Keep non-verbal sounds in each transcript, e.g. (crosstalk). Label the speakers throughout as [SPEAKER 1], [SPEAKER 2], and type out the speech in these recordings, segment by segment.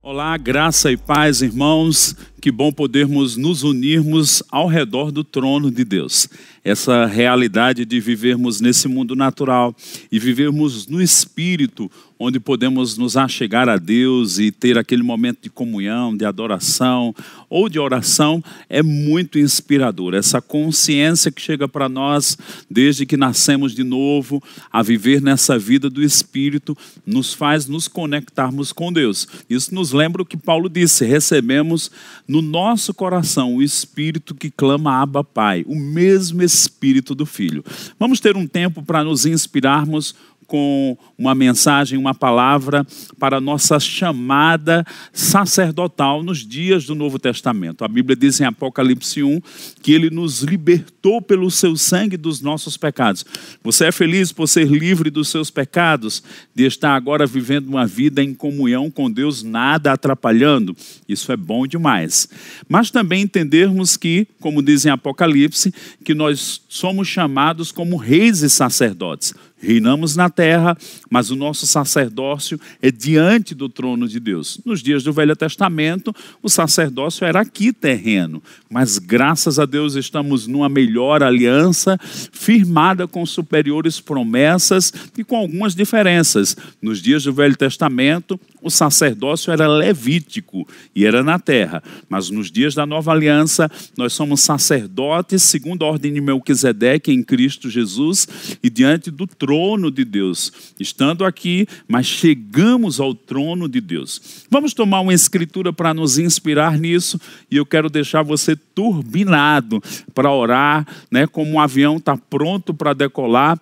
[SPEAKER 1] Olá, graça e paz, irmãos. Que bom podermos nos unirmos ao redor do trono de Deus. Essa realidade de vivermos nesse mundo natural e vivermos no espírito, onde podemos nos achegar a Deus e ter aquele momento de comunhão, de adoração ou de oração, é muito inspirador. Essa consciência que chega para nós desde que nascemos de novo, a viver nessa vida do espírito, nos faz nos conectarmos com Deus. Isso nos lembra o que Paulo disse: recebemos no nosso coração o Espírito que clama Abba Pai, o mesmo Espírito do Filho. Vamos ter um tempo para nos inspirarmos com uma mensagem, uma palavra para a nossa chamada sacerdotal nos dias do Novo Testamento. A Bíblia diz em Apocalipse 1 que ele nos libertou pelo seu sangue dos nossos pecados. Você é feliz por ser livre dos seus pecados, de estar agora vivendo uma vida em comunhão com Deus, nada atrapalhando? Isso é bom demais. Mas também entendermos que, como diz em Apocalipse, que nós somos chamados como reis e sacerdotes. Reinamos na terra, mas o nosso sacerdócio é diante do trono de Deus. Nos dias do Velho Testamento, o sacerdócio era aqui terreno, mas graças a Deus estamos numa melhor aliança, firmada com superiores promessas e com algumas diferenças. Nos dias do Velho Testamento, o sacerdócio era levítico e era na terra, mas nos dias da nova aliança, nós somos sacerdotes segundo a ordem de Melquisedeque em Cristo Jesus e diante do trono de Deus. Estando aqui, mas chegamos ao trono de Deus. Vamos tomar uma escritura para nos inspirar nisso e eu quero deixar você turbinado para orar, né, como um avião está pronto para decolar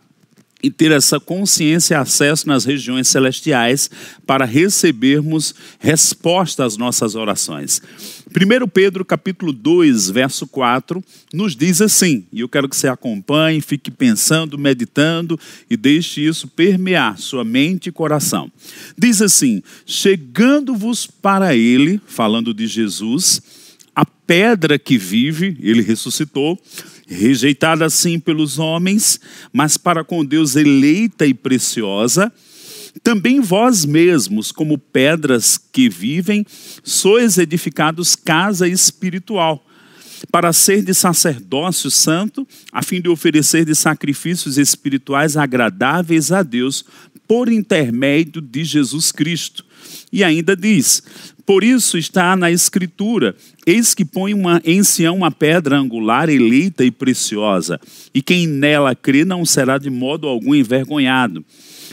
[SPEAKER 1] e ter essa consciência e acesso nas regiões celestiais para recebermos resposta às nossas orações. 1 Pedro capítulo 2, verso 4, nos diz assim, e eu quero que você acompanhe, fique pensando, meditando e deixe isso permear sua mente e coração. Diz assim: chegando-vos para ele, falando de Jesus, pedra que vive, ele ressuscitou, rejeitada assim pelos homens, mas para com Deus eleita e preciosa. Também vós mesmos, como pedras que vivem, sois edificados casa espiritual, para ser de sacerdócio santo, a fim de oferecer de sacrifícios espirituais agradáveis a Deus, por intermédio de Jesus Cristo. E ainda diz: por isso está na Escritura: Eis que põe uma, em Sião uma pedra angular, eleita e preciosa, e quem nela crê não será de modo algum envergonhado.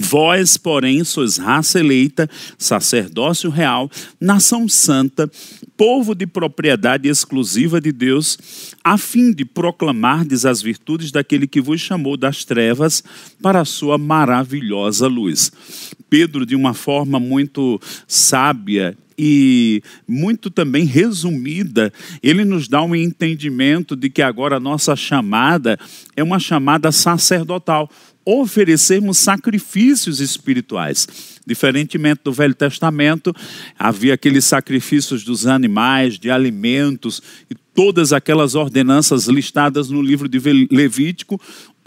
[SPEAKER 1] Vós, porém, sois raça eleita, sacerdócio real, nação santa, povo de propriedade exclusiva de Deus, a fim de proclamardes as virtudes daquele que vos chamou das trevas para a sua maravilhosa luz. Pedro, de uma forma muito sábia e muito também resumida, ele nos dá um entendimento de que agora a nossa chamada é uma chamada sacerdotal oferecermos sacrifícios espirituais. Diferentemente do Velho Testamento, havia aqueles sacrifícios dos animais, de alimentos e todas aquelas ordenanças listadas no livro de Levítico,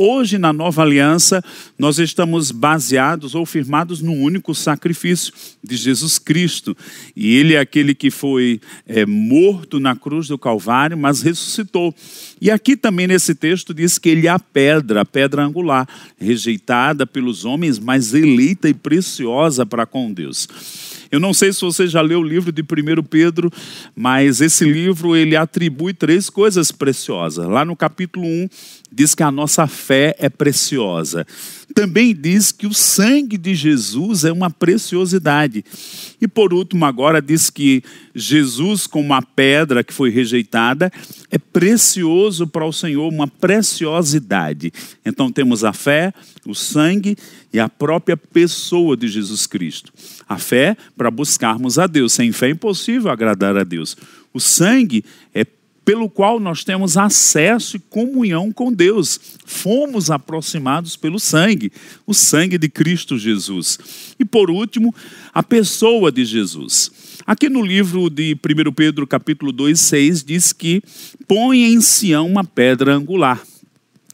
[SPEAKER 1] Hoje, na nova aliança, nós estamos baseados ou firmados no único sacrifício de Jesus Cristo. E Ele é aquele que foi é, morto na cruz do Calvário, mas ressuscitou. E aqui também nesse texto diz que Ele é a pedra, a pedra angular, rejeitada pelos homens, mas eleita e preciosa para com Deus. Eu não sei se você já leu o livro de 1 Pedro, mas esse livro ele atribui três coisas preciosas. Lá no capítulo 1 diz que a nossa fé é preciosa. Também diz que o sangue de Jesus é uma preciosidade. E por último, agora diz que Jesus, como a pedra que foi rejeitada, é precioso para o Senhor, uma preciosidade. Então temos a fé, o sangue e a própria pessoa de Jesus Cristo. A fé para buscarmos a Deus. Sem fé é impossível agradar a Deus. O sangue é pelo qual nós temos acesso e comunhão com Deus. Fomos aproximados pelo sangue, o sangue de Cristo Jesus. E por último, a pessoa de Jesus. Aqui no livro de 1 Pedro, capítulo 2, 6, diz que põe em Sião uma pedra angular.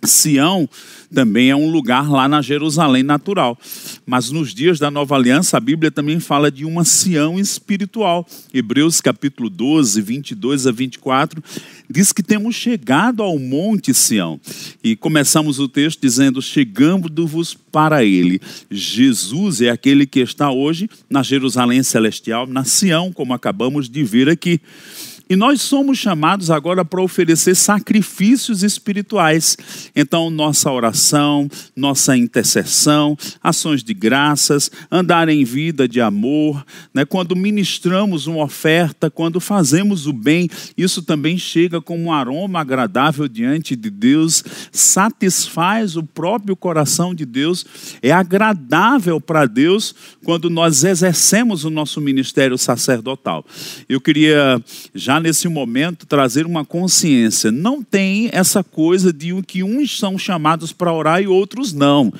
[SPEAKER 1] Sião também é um lugar lá na Jerusalém natural. Mas nos dias da nova aliança, a Bíblia também fala de uma Sião espiritual. Hebreus capítulo 12, 22 a 24, diz que temos chegado ao monte Sião. E começamos o texto dizendo: Chegando-vos para ele. Jesus é aquele que está hoje na Jerusalém celestial, na Sião, como acabamos de ver aqui. E nós somos chamados agora para oferecer sacrifícios espirituais. Então, nossa oração, nossa intercessão, ações de graças, andar em vida de amor, né? quando ministramos uma oferta, quando fazemos o bem, isso também chega como um aroma agradável diante de Deus, satisfaz o próprio coração de Deus, é agradável para Deus quando nós exercemos o nosso ministério sacerdotal. Eu queria já nesse momento trazer uma consciência. Não tem essa coisa de que uns são chamados para orar e outros não.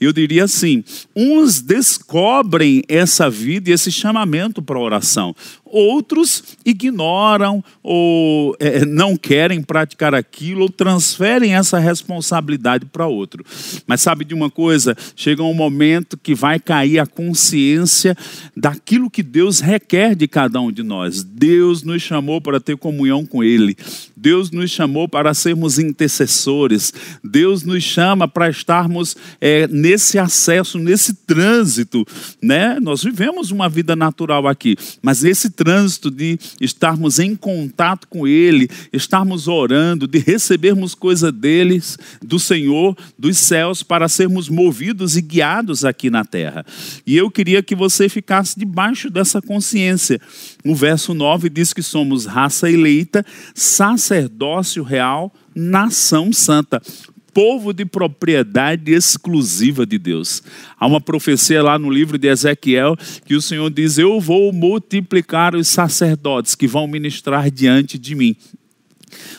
[SPEAKER 1] Eu diria assim: uns descobrem essa vida e esse chamamento para oração outros ignoram ou é, não querem praticar aquilo ou transferem essa responsabilidade para outro. Mas sabe de uma coisa? Chega um momento que vai cair a consciência daquilo que Deus requer de cada um de nós. Deus nos chamou para ter comunhão com Ele. Deus nos chamou para sermos intercessores. Deus nos chama para estarmos é, nesse acesso, nesse trânsito, né? Nós vivemos uma vida natural aqui, mas esse trânsito de estarmos em contato com Ele, estarmos orando, de recebermos coisa deles, do Senhor, dos céus, para sermos movidos e guiados aqui na terra. E eu queria que você ficasse debaixo dessa consciência. O verso 9 diz que somos raça eleita, sacerdócio real, nação santa povo de propriedade exclusiva de Deus. Há uma profecia lá no livro de Ezequiel que o Senhor diz: Eu vou multiplicar os sacerdotes que vão ministrar diante de mim.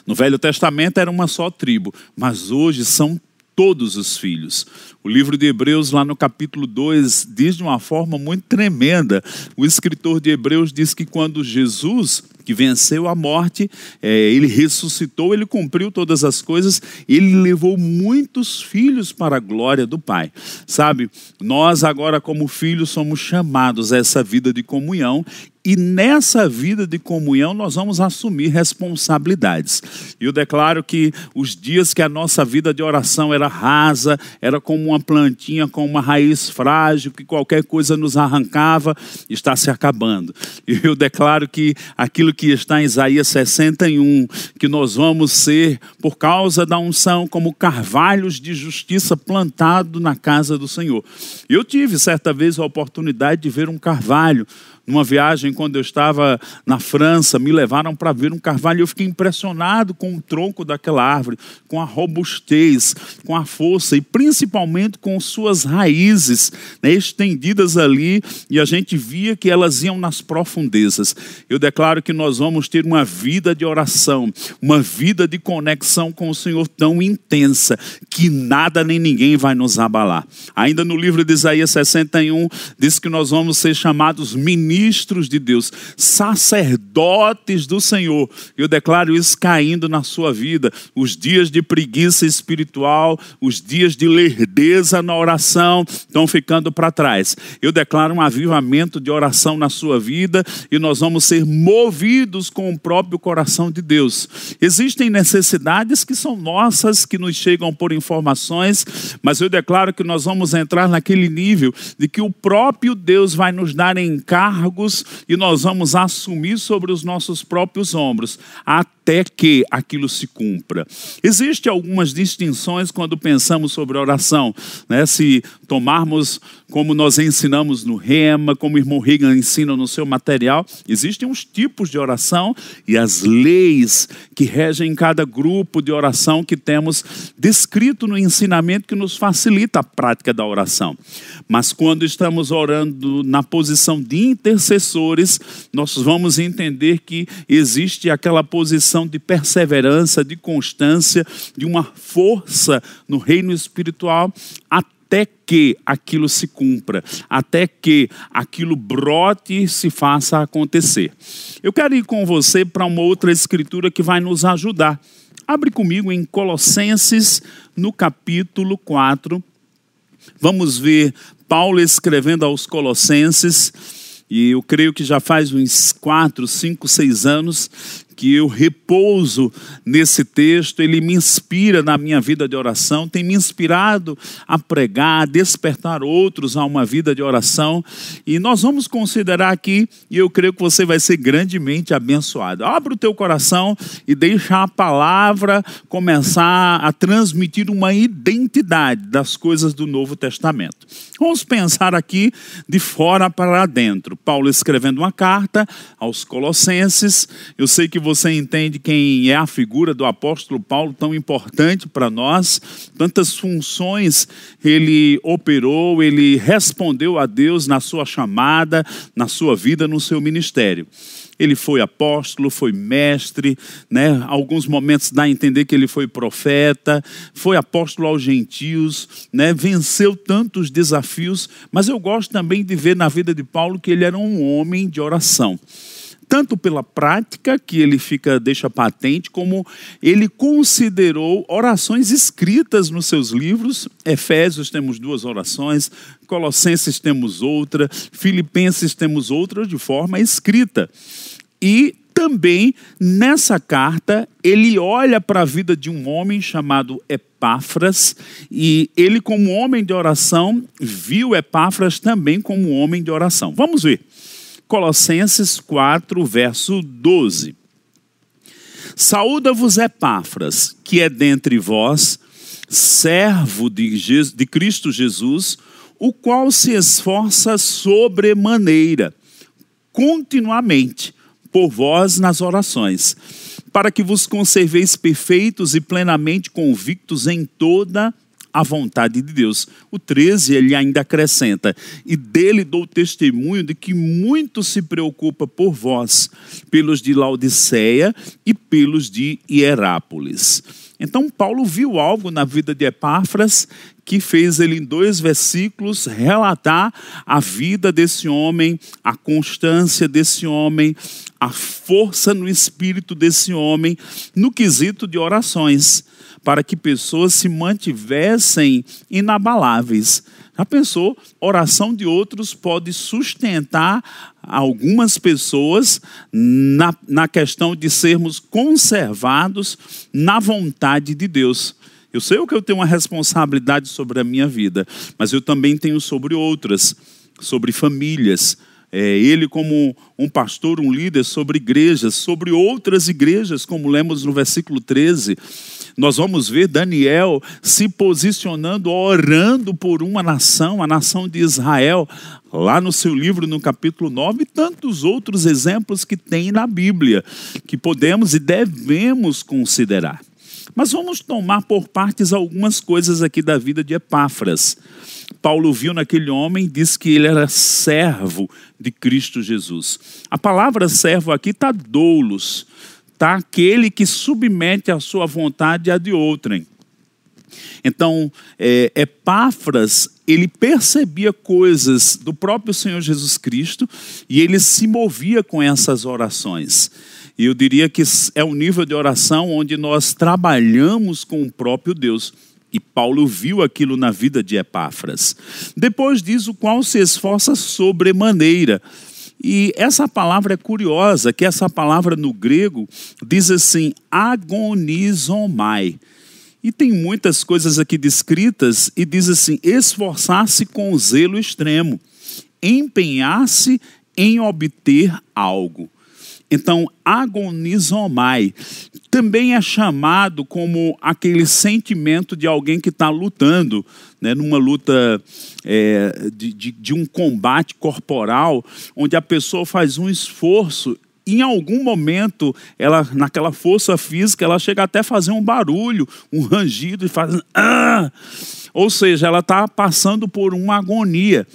[SPEAKER 1] No Velho Testamento era uma só tribo, mas hoje são todos os filhos. O livro de Hebreus, lá no capítulo 2, diz de uma forma muito tremenda. O escritor de Hebreus diz que quando Jesus que venceu a morte, é, ele ressuscitou, ele cumpriu todas as coisas, ele levou muitos filhos para a glória do Pai. Sabe, nós agora, como filhos, somos chamados a essa vida de comunhão e nessa vida de comunhão nós vamos assumir responsabilidades. E eu declaro que os dias que a nossa vida de oração era rasa, era como uma plantinha com uma raiz frágil, que qualquer coisa nos arrancava, está se acabando. E eu declaro que aquilo que está em Isaías 61, que nós vamos ser, por causa da unção, como carvalhos de justiça plantado na casa do Senhor. Eu tive certa vez a oportunidade de ver um carvalho numa viagem, quando eu estava na França, me levaram para ver um carvalho e eu fiquei impressionado com o tronco daquela árvore, com a robustez, com a força e principalmente com suas raízes né, estendidas ali e a gente via que elas iam nas profundezas. Eu declaro que nós vamos ter uma vida de oração, uma vida de conexão com o Senhor tão intensa que nada nem ninguém vai nos abalar. Ainda no livro de Isaías 61, diz que nós vamos ser chamados ministros ministros de Deus, sacerdotes do Senhor. Eu declaro isso caindo na sua vida. Os dias de preguiça espiritual, os dias de lerdeza na oração estão ficando para trás. Eu declaro um avivamento de oração na sua vida e nós vamos ser movidos com o próprio coração de Deus. Existem necessidades que são nossas, que nos chegam por informações, mas eu declaro que nós vamos entrar naquele nível de que o próprio Deus vai nos dar encargo cargos e nós vamos assumir sobre os nossos próprios ombros até que aquilo se cumpra. Existem algumas distinções quando pensamos sobre oração, né? Se tomarmos como nós ensinamos no Rema, como o irmão Reagan ensina no seu material, existem uns tipos de oração e as leis que regem cada grupo de oração que temos descrito no ensinamento que nos facilita a prática da oração. Mas quando estamos orando na posição de intercessores, nós vamos entender que existe aquela posição de perseverança, de constância, de uma força no reino espiritual, até que aquilo se cumpra, até que aquilo brote e se faça acontecer. Eu quero ir com você para uma outra escritura que vai nos ajudar. Abre comigo em Colossenses, no capítulo 4. Vamos ver Paulo escrevendo aos Colossenses, e eu creio que já faz uns quatro, cinco, seis anos que eu repouso nesse texto, ele me inspira na minha vida de oração, tem me inspirado a pregar, a despertar outros a uma vida de oração. E nós vamos considerar aqui, e eu creio que você vai ser grandemente abençoado. Abra o teu coração e deixa a palavra começar a transmitir uma identidade das coisas do Novo Testamento. Vamos pensar aqui de fora para dentro. Paulo escrevendo uma carta aos Colossenses. Eu sei que você entende quem é a figura do apóstolo Paulo, tão importante para nós, tantas funções ele operou, ele respondeu a Deus na sua chamada, na sua vida, no seu ministério. Ele foi apóstolo, foi mestre, né? Alguns momentos dá a entender que ele foi profeta, foi apóstolo aos gentios, né? Venceu tantos desafios, mas eu gosto também de ver na vida de Paulo que ele era um homem de oração tanto pela prática que ele fica deixa patente, como ele considerou orações escritas nos seus livros. Efésios temos duas orações, Colossenses temos outra, Filipenses temos outra de forma escrita. E também nessa carta ele olha para a vida de um homem chamado Epáfras e ele como homem de oração viu Epáfras também como homem de oração. Vamos ver. Colossenses 4, verso 12. Saúda-vos Epáfras, que é dentre vós, servo de, de Cristo Jesus, o qual se esforça sobremaneira, continuamente, por vós nas orações, para que vos conserveis perfeitos e plenamente convictos em toda a vontade de Deus. O 13 ele ainda acrescenta: E dele dou testemunho de que muito se preocupa por vós, pelos de Laodiceia e pelos de Hierápolis. Então, Paulo viu algo na vida de Epáfras que fez ele, em dois versículos, relatar a vida desse homem, a constância desse homem, a força no espírito desse homem, no quesito de orações para que pessoas se mantivessem inabaláveis. Já pensou? Oração de outros pode sustentar algumas pessoas na, na questão de sermos conservados na vontade de Deus. Eu sei que eu tenho uma responsabilidade sobre a minha vida, mas eu também tenho sobre outras, sobre famílias, é, ele como um pastor, um líder sobre igrejas, sobre outras igrejas, como lemos no versículo 13. Nós vamos ver Daniel se posicionando, orando por uma nação, a nação de Israel, lá no seu livro, no capítulo 9, e tantos outros exemplos que tem na Bíblia, que podemos e devemos considerar. Mas vamos tomar por partes algumas coisas aqui da vida de Epáfras. Paulo viu naquele homem e disse que ele era servo de Cristo Jesus. A palavra servo aqui está doulos, está aquele que submete a sua vontade à de outrem. Então, é, Epáfras, ele percebia coisas do próprio Senhor Jesus Cristo e ele se movia com essas orações. E eu diria que é o nível de oração onde nós trabalhamos com o próprio Deus. E Paulo viu aquilo na vida de Epáfras. Depois diz o qual se esforça sobremaneira. E essa palavra é curiosa, que essa palavra no grego diz assim, agonizomai. E tem muitas coisas aqui descritas e diz assim: esforçar-se com zelo extremo, empenhar-se em obter algo. Então, agonizomai também é chamado como aquele sentimento de alguém que está lutando, né, numa luta é, de, de, de um combate corporal, onde a pessoa faz um esforço em algum momento, ela, naquela força física, ela chega até a fazer um barulho, um rangido e faz. Ah! Ou seja, ela está passando por uma agonia.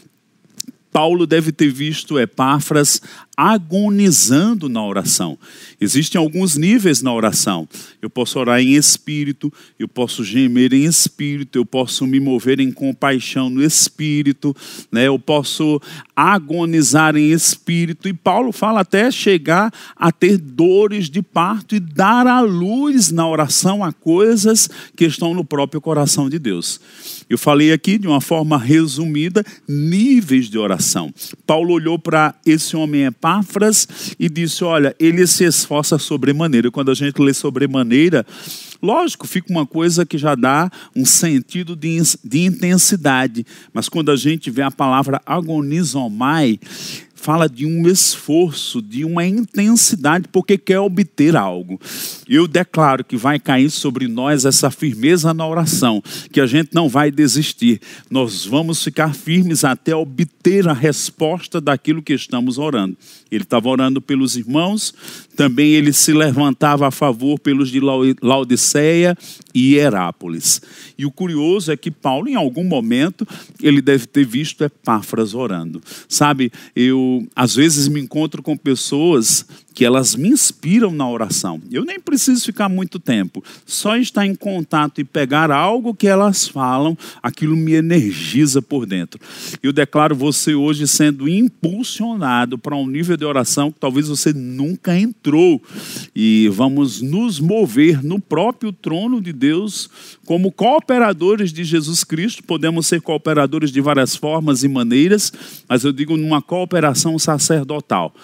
[SPEAKER 1] Paulo deve ter visto Epáfras agonizando na oração. Existem alguns níveis na oração. Eu posso orar em espírito, eu posso gemer em espírito, eu posso me mover em compaixão no espírito, né? eu posso agonizar em espírito. E Paulo fala até chegar a ter dores de parto e dar à luz na oração a coisas que estão no próprio coração de Deus. Eu falei aqui de uma forma resumida níveis de oração. Paulo olhou para esse homem Epáfras e disse: Olha, ele se esforça sobremaneira. Quando a gente lê sobremaneira, lógico, fica uma coisa que já dá um sentido de, de intensidade. Mas quando a gente vê a palavra agonizomai, fala de um esforço, de uma intensidade, porque quer obter algo. Eu declaro que vai cair sobre nós essa firmeza na oração, que a gente não vai desistir. Nós vamos ficar firmes até obter a resposta daquilo que estamos orando. Ele estava orando pelos irmãos, também ele se levantava a favor pelos de Laodiceia e Herápolis. E o curioso é que Paulo, em algum momento, ele deve ter visto Epáfras orando. Sabe, eu às vezes me encontro com pessoas que elas me inspiram na oração. Eu nem preciso ficar muito tempo, só estar em contato e pegar algo que elas falam, aquilo me energiza por dentro. Eu declaro você hoje sendo impulsionado para um nível de oração que talvez você nunca entrou. E vamos nos mover no próprio trono de Deus como cooperadores de Jesus Cristo. Podemos ser cooperadores de várias formas e maneiras, mas eu digo numa cooperação sacerdotal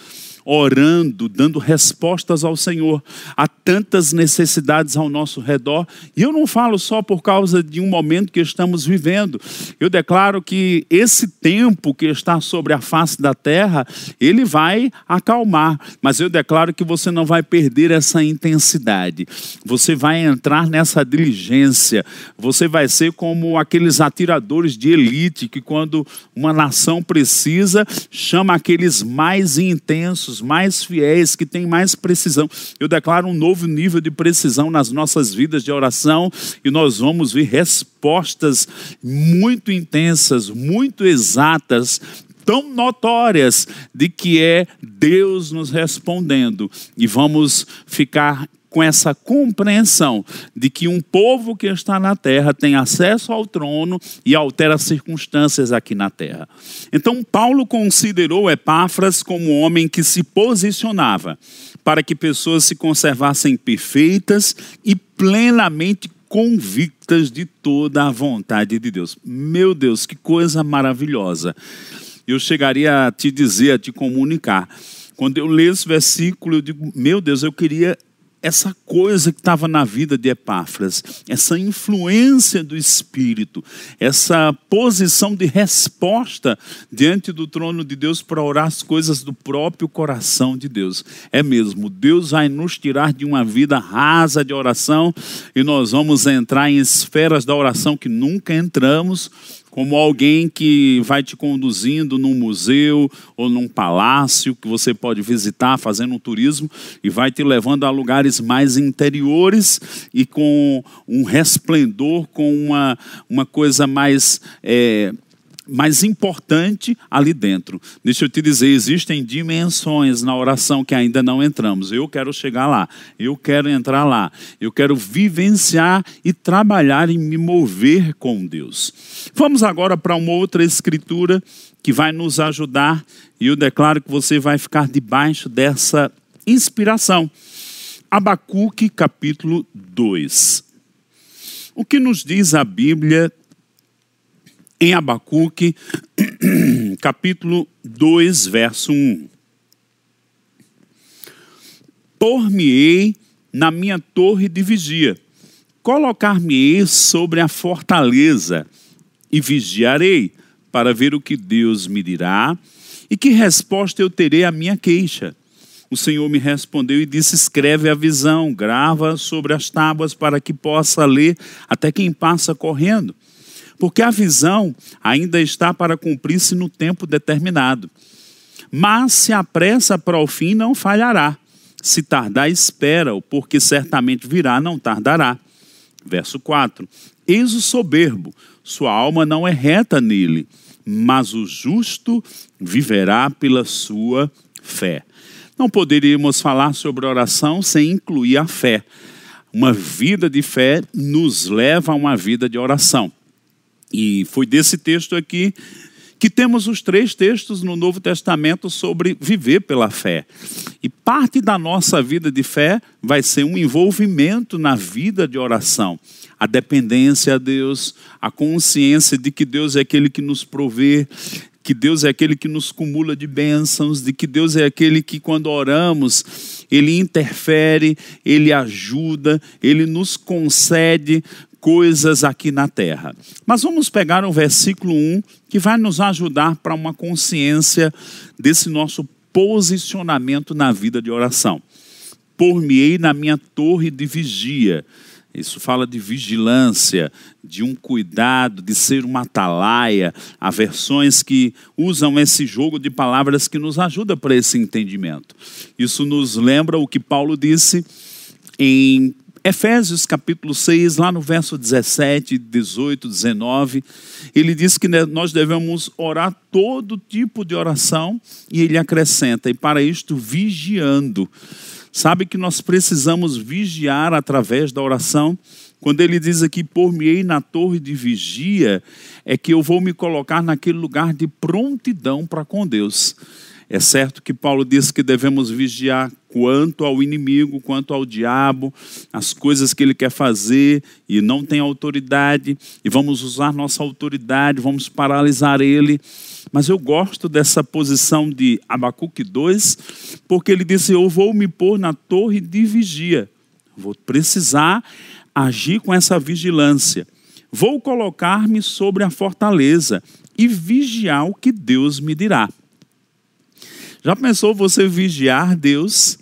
[SPEAKER 1] orando, dando respostas ao Senhor. Há tantas necessidades ao nosso redor, e eu não falo só por causa de um momento que estamos vivendo. Eu declaro que esse tempo que está sobre a face da terra, ele vai acalmar, mas eu declaro que você não vai perder essa intensidade. Você vai entrar nessa diligência. Você vai ser como aqueles atiradores de elite que quando uma nação precisa, chama aqueles mais intensos mais fiéis, que têm mais precisão. Eu declaro um novo nível de precisão nas nossas vidas de oração e nós vamos ver respostas muito intensas, muito exatas, tão notórias de que é Deus nos respondendo e vamos ficar com essa compreensão de que um povo que está na terra tem acesso ao trono e altera as circunstâncias aqui na terra. Então, Paulo considerou Epáfras como um homem que se posicionava para que pessoas se conservassem perfeitas e plenamente convictas de toda a vontade de Deus. Meu Deus, que coisa maravilhosa. Eu chegaria a te dizer, a te comunicar. Quando eu leio esse versículo, eu digo, meu Deus, eu queria essa coisa que estava na vida de Epáfras, essa influência do Espírito, essa posição de resposta diante do trono de Deus para orar as coisas do próprio coração de Deus. É mesmo, Deus vai nos tirar de uma vida rasa de oração e nós vamos entrar em esferas da oração que nunca entramos como alguém que vai te conduzindo num museu ou num palácio que você pode visitar fazendo um turismo e vai te levando a lugares mais interiores e com um resplendor, com uma, uma coisa mais. É, mais importante ali dentro. Deixa eu te dizer, existem dimensões na oração que ainda não entramos. Eu quero chegar lá, eu quero entrar lá, eu quero vivenciar e trabalhar e me mover com Deus. Vamos agora para uma outra escritura que vai nos ajudar e eu declaro que você vai ficar debaixo dessa inspiração. Abacuque capítulo 2. O que nos diz a Bíblia em Abacuque, (clears throat) capítulo 2, verso 1. Por-me-ei na minha torre de vigia, colocar-me-ei sobre a fortaleza e vigiarei para ver o que Deus me dirá e que resposta eu terei à minha queixa. O Senhor me respondeu e disse: Escreve a visão, grava sobre as tábuas para que possa ler até quem passa correndo porque a visão ainda está para cumprir-se no tempo determinado. Mas se apressa para o fim, não falhará. Se tardar, espera-o, porque certamente virá, não tardará. Verso 4: Eis o soberbo, sua alma não é reta nele, mas o justo viverá pela sua Fé. Não poderíamos falar sobre oração sem incluir a fé. Uma vida de fé nos leva a uma vida de oração. E foi desse texto aqui que temos os três textos no Novo Testamento sobre viver pela fé. E parte da nossa vida de fé vai ser um envolvimento na vida de oração. A dependência a Deus, a consciência de que Deus é aquele que nos provê, que Deus é aquele que nos cumula de bênçãos, de que Deus é aquele que, quando oramos, Ele interfere, Ele ajuda, Ele nos concede coisas aqui na terra. Mas vamos pegar o versículo 1, que vai nos ajudar para uma consciência desse nosso posicionamento na vida de oração. Por-me-ei na minha torre de vigia. Isso fala de vigilância, de um cuidado, de ser uma atalaia. Há versões que usam esse jogo de palavras que nos ajuda para esse entendimento. Isso nos lembra o que Paulo disse em Efésios capítulo 6, lá no verso 17, 18, 19, ele diz que nós devemos orar todo tipo de oração e ele acrescenta, e para isto vigiando. Sabe que nós precisamos vigiar através da oração? Quando ele diz aqui, por-me-ei na torre de vigia, é que eu vou me colocar naquele lugar de prontidão para com Deus. É certo que Paulo diz que devemos vigiar quanto ao inimigo, quanto ao diabo, as coisas que ele quer fazer e não tem autoridade, e vamos usar nossa autoridade, vamos paralisar ele. Mas eu gosto dessa posição de Abacuque 2, porque ele disse: Eu vou me pôr na torre de vigia, vou precisar agir com essa vigilância. Vou colocar-me sobre a fortaleza e vigiar o que Deus me dirá. Já pensou você vigiar Deus?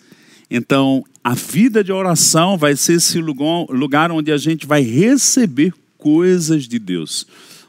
[SPEAKER 1] Então, a vida de oração vai ser esse lugar onde a gente vai receber coisas de Deus.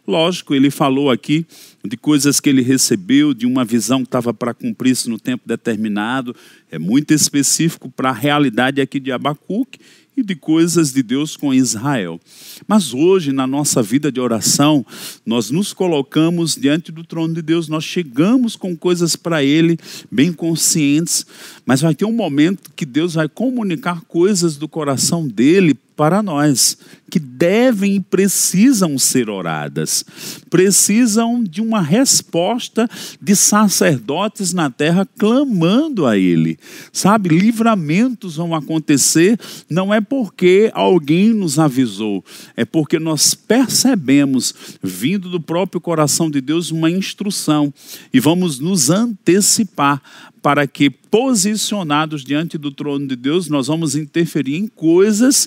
[SPEAKER 1] Lógico, ele falou aqui de coisas que ele recebeu, de uma visão que estava para cumprir-se no tempo determinado, é muito específico para a realidade aqui de Abacuque e de coisas de Deus com Israel. Mas hoje, na nossa vida de oração, nós nos colocamos diante do trono de Deus, nós chegamos com coisas para Ele, bem conscientes, mas vai ter um momento que Deus vai comunicar coisas do coração dele para nós, que devem e precisam ser oradas, precisam de uma resposta de sacerdotes na terra clamando a Ele. Sabe, livramentos vão acontecer, não é porque alguém nos avisou, é porque nós percebemos, vindo do próprio coração de Deus, uma instrução e vamos nos antecipar para que, posicionados diante do trono de Deus, nós vamos interferir em coisas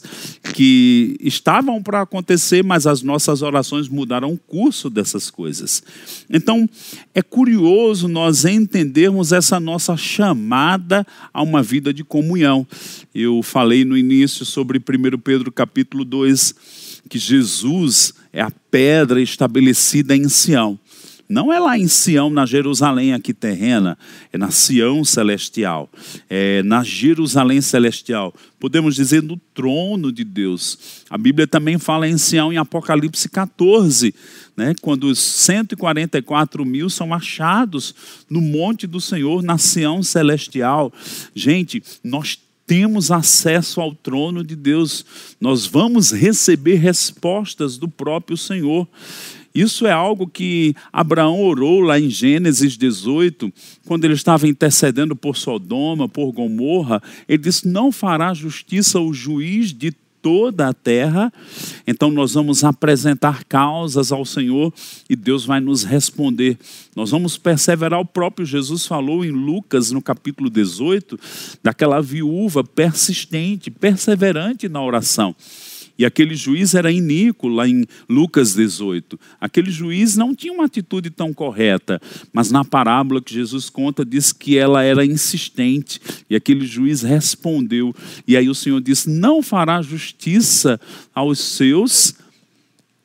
[SPEAKER 1] que estavam para acontecer, mas as nossas orações mudaram o curso dessas coisas. Então, é curioso nós entendermos essa nossa chamada a uma vida de comunhão. Eu falei no início sobre 1 Pedro capítulo 2, que Jesus é a pedra estabelecida em Sião. Não é lá em Sião, na Jerusalém aqui terrena, é na Sião celestial, é na Jerusalém celestial. Podemos dizer no trono de Deus. A Bíblia também fala em Sião em Apocalipse 14, né, quando os 144 mil são achados no monte do Senhor, na Sião celestial. Gente, nós temos acesso ao trono de Deus, nós vamos receber respostas do próprio Senhor. Isso é algo que Abraão orou lá em Gênesis 18, quando ele estava intercedendo por Sodoma, por Gomorra. Ele disse: Não fará justiça o juiz de toda a terra. Então nós vamos apresentar causas ao Senhor e Deus vai nos responder. Nós vamos perseverar. O próprio Jesus falou em Lucas, no capítulo 18, daquela viúva persistente, perseverante na oração. E aquele juiz era iníquo, lá em Lucas 18. Aquele juiz não tinha uma atitude tão correta, mas na parábola que Jesus conta, diz que ela era insistente. E aquele juiz respondeu. E aí o Senhor disse: Não fará justiça aos seus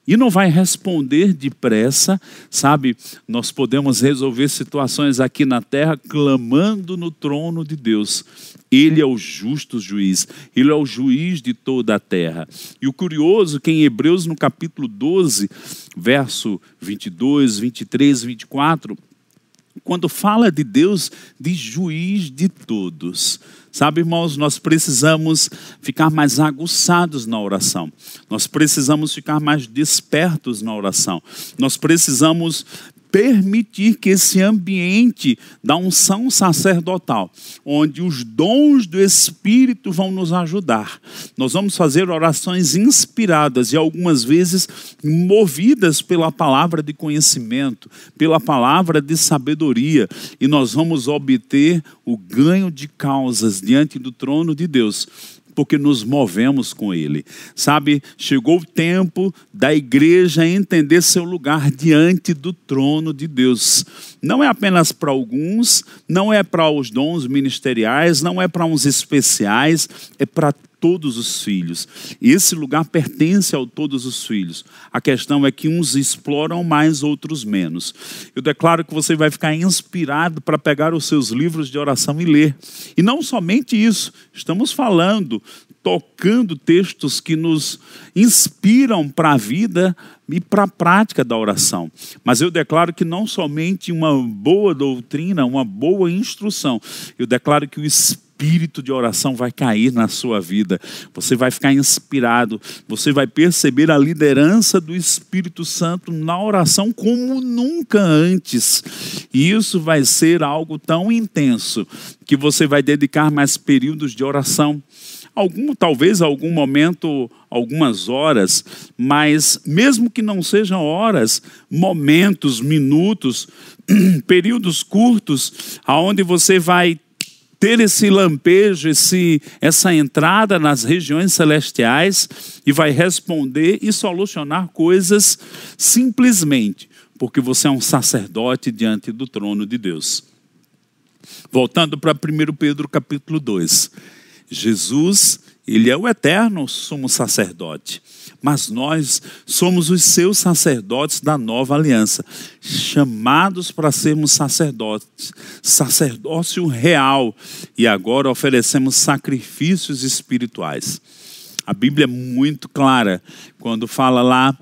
[SPEAKER 1] e não vai responder depressa, sabe? Nós podemos resolver situações aqui na terra clamando no trono de Deus. Ele é o justo juiz, ele é o juiz de toda a terra. E o curioso que em Hebreus no capítulo 12, verso 22, 23, 24, quando fala de Deus, de juiz de todos. Sabe, irmãos, nós precisamos ficar mais aguçados na oração. Nós precisamos ficar mais despertos na oração. Nós precisamos permitir que esse ambiente da unção sacerdotal, onde os dons do Espírito vão nos ajudar, nós vamos fazer orações inspiradas e algumas vezes movidas pela palavra de conhecimento, pela palavra de sabedoria, e nós vamos obter o ganho de causas diante do trono de Deus porque nos movemos com Ele. Sabe, chegou o tempo da igreja entender seu lugar diante do trono de Deus. Não é apenas para alguns, não é para os dons ministeriais, não é para uns especiais, é para todos os filhos. Esse lugar pertence a todos os filhos. A questão é que uns exploram mais, outros menos. Eu declaro que você vai ficar inspirado para pegar os seus livros de oração e ler. E não somente isso, estamos falando, tocando textos que nos inspiram para a vida e para a prática da oração. Mas eu declaro que não somente uma boa doutrina, uma boa instrução, eu declaro que o Espírito espírito de oração vai cair na sua vida. Você vai ficar inspirado, você vai perceber a liderança do Espírito Santo na oração como nunca antes. E isso vai ser algo tão intenso que você vai dedicar mais períodos de oração. Algum, talvez algum momento, algumas horas, mas mesmo que não sejam horas, momentos, minutos, (clears throat) períodos curtos, aonde você vai ter esse lampejo, esse, essa entrada nas regiões celestiais e vai responder e solucionar coisas simplesmente porque você é um sacerdote diante do trono de Deus. Voltando para 1 Pedro capítulo 2. Jesus, ele é o eterno sumo sacerdote mas nós somos os seus sacerdotes da nova aliança, chamados para sermos sacerdotes, sacerdócio real, e agora oferecemos sacrifícios espirituais. A Bíblia é muito clara quando fala lá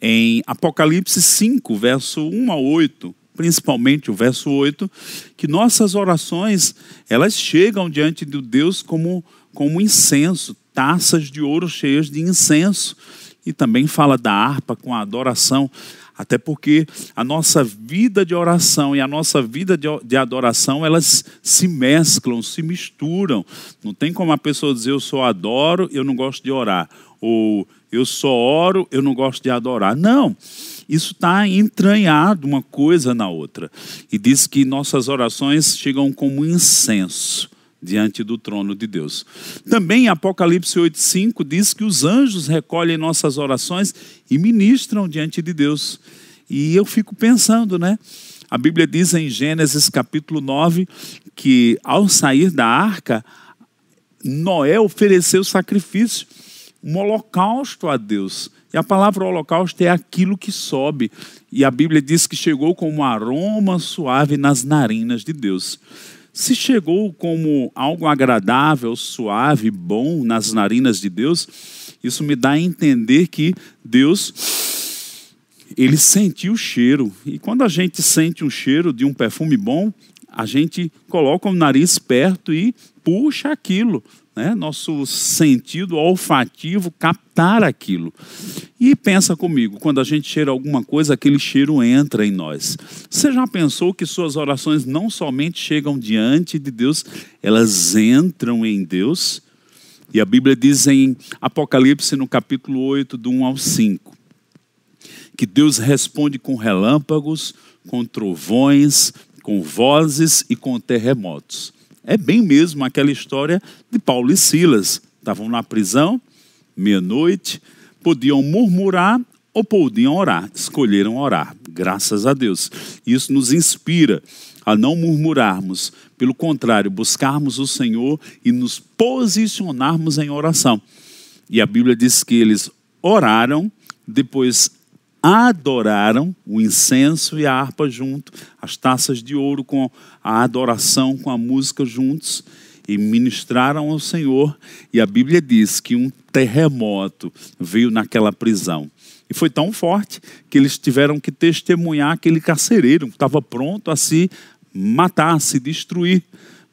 [SPEAKER 1] em Apocalipse 5, verso 1 a 8, principalmente o verso 8, que nossas orações, elas chegam diante de Deus como como incenso, taças de ouro cheias de incenso e também fala da harpa com a adoração, até porque a nossa vida de oração e a nossa vida de adoração, elas se mesclam, se misturam. Não tem como a pessoa dizer eu só adoro, eu não gosto de orar, ou eu só oro, eu não gosto de adorar. Não, isso está entranhado uma coisa na outra. E diz que nossas orações chegam como incenso diante do trono de Deus. Também Apocalipse 8:5 diz que os anjos recolhem nossas orações e ministram diante de Deus. E eu fico pensando, né? A Bíblia diz em Gênesis capítulo 9 que ao sair da arca, Noé ofereceu sacrifício, um holocausto a Deus. E a palavra holocausto é aquilo que sobe. E a Bíblia diz que chegou como um aroma suave nas narinas de Deus. Se chegou como algo agradável, suave, bom nas narinas de Deus, isso me dá a entender que Deus ele sentiu o cheiro. E quando a gente sente um cheiro de um perfume bom, a gente coloca o nariz perto e puxa aquilo né, nosso sentido olfativo captar aquilo. E pensa comigo, quando a gente cheira alguma coisa, aquele cheiro entra em nós. Você já pensou que suas orações não somente chegam diante de Deus, elas entram em Deus? E a Bíblia diz em Apocalipse, no capítulo 8, do 1 ao 5, que Deus responde com relâmpagos, com trovões, com vozes e com terremotos. É bem mesmo aquela história de Paulo e Silas. Estavam na prisão, meia-noite, podiam murmurar ou podiam orar. Escolheram orar, graças a Deus. Isso nos inspira a não murmurarmos, pelo contrário, buscarmos o Senhor e nos posicionarmos em oração. E a Bíblia diz que eles oraram, depois adoraram o incenso e a harpa junto, as taças de ouro com a adoração, com a música juntos, e ministraram ao Senhor. E a Bíblia diz que um terremoto veio naquela prisão. E foi tão forte que eles tiveram que testemunhar aquele carcereiro que estava pronto a se matar, se destruir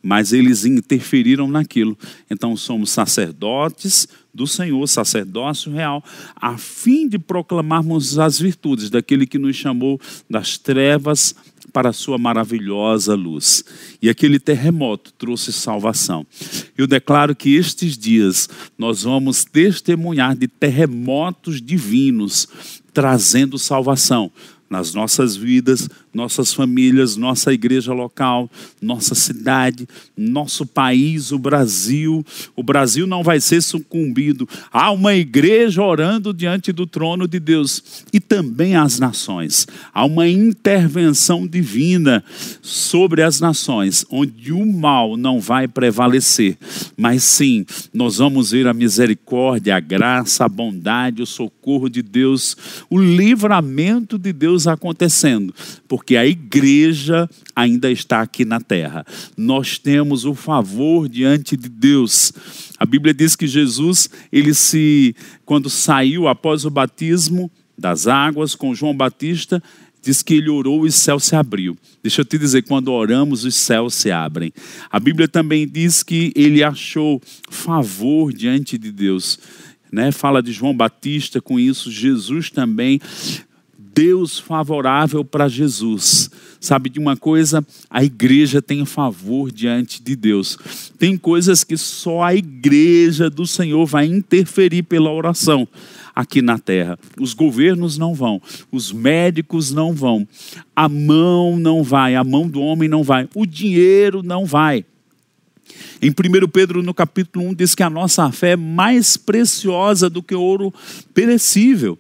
[SPEAKER 1] mas eles interferiram naquilo. Então somos sacerdotes do Senhor, sacerdócio real, a fim de proclamarmos as virtudes daquele que nos chamou das trevas para a sua maravilhosa luz. E aquele terremoto trouxe salvação. Eu declaro que estes dias nós vamos testemunhar de terremotos divinos trazendo salvação nas nossas vidas, nossas famílias, nossa igreja local, nossa cidade, nosso país, o Brasil. O Brasil não vai ser sucumbido. Há uma igreja orando diante do trono de Deus e também as nações. Há uma intervenção divina sobre as nações, onde o mal não vai prevalecer, mas sim, nós vamos ver a misericórdia, a graça, a bondade, o socorro de Deus, o livramento de Deus acontecendo, porque a igreja ainda está aqui na terra. Nós temos o favor diante de Deus. A Bíblia diz que Jesus, ele se quando saiu após o batismo das águas com João Batista, diz que ele orou e o céu se abriu. Deixa eu te dizer, quando oramos, os céus se abrem. A Bíblia também diz que ele achou favor diante de Deus. Né? Fala de João Batista com isso, Jesus também Deus favorável para Jesus. Sabe de uma coisa? A igreja tem favor diante de Deus. Tem coisas que só a igreja do Senhor vai interferir pela oração aqui na terra. Os governos não vão, os médicos não vão, a mão não vai, a mão do homem não vai, o dinheiro não vai. Em 1 Pedro, no capítulo 1, diz que a nossa fé é mais preciosa do que ouro perecível.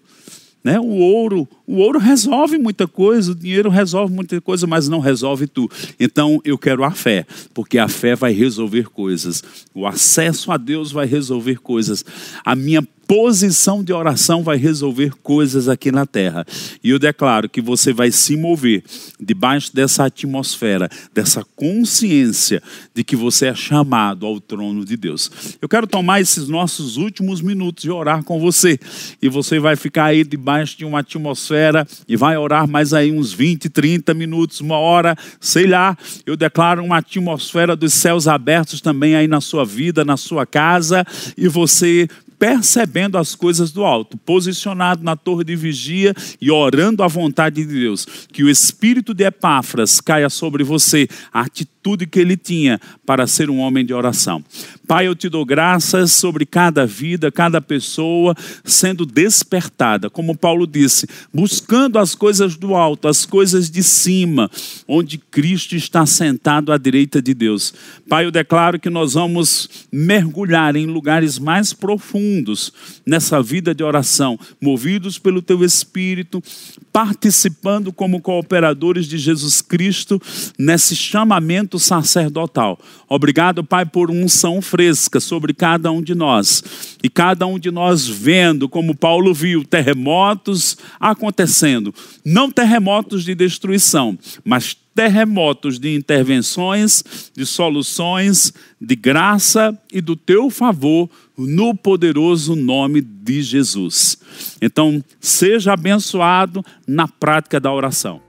[SPEAKER 1] Né? O ouro, o ouro resolve muita coisa, o dinheiro resolve muita coisa, mas não resolve tu. Então eu quero a fé, porque a fé vai resolver coisas. O acesso a Deus vai resolver coisas. A minha posição de oração vai resolver coisas aqui na terra. E eu declaro que você vai se mover debaixo dessa atmosfera, dessa consciência de que você é chamado ao trono de Deus. Eu quero tomar esses nossos últimos minutos e orar com você. E você vai ficar aí debaixo de uma atmosfera e vai orar mais aí uns 20, 30 minutos, uma hora, sei lá. Eu declaro uma atmosfera dos céus abertos também aí na sua vida, na sua casa, e você percebendo as coisas do alto, posicionado na torre de vigia e orando à vontade de Deus. Que o espírito de Epáfras caia sobre você, a atitude que ele tinha para ser um homem de oração. Pai, eu te dou graças sobre cada vida, cada pessoa sendo despertada, como Paulo disse, buscando as coisas do alto, as coisas de cima, onde Cristo está sentado à direita de Deus. Pai, eu declaro que nós vamos mergulhar em lugares mais profundos nessa vida de oração, movidos pelo teu Espírito, participando como cooperadores de Jesus Cristo nesse chamamento sacerdotal. Obrigado, Pai, por unção fresca sobre cada um de nós. E cada um de nós vendo, como Paulo viu, terremotos acontecendo. Não terremotos de destruição, mas terremotos de intervenções, de soluções, de graça e do teu favor no poderoso nome de Jesus. Então, seja abençoado na prática da oração.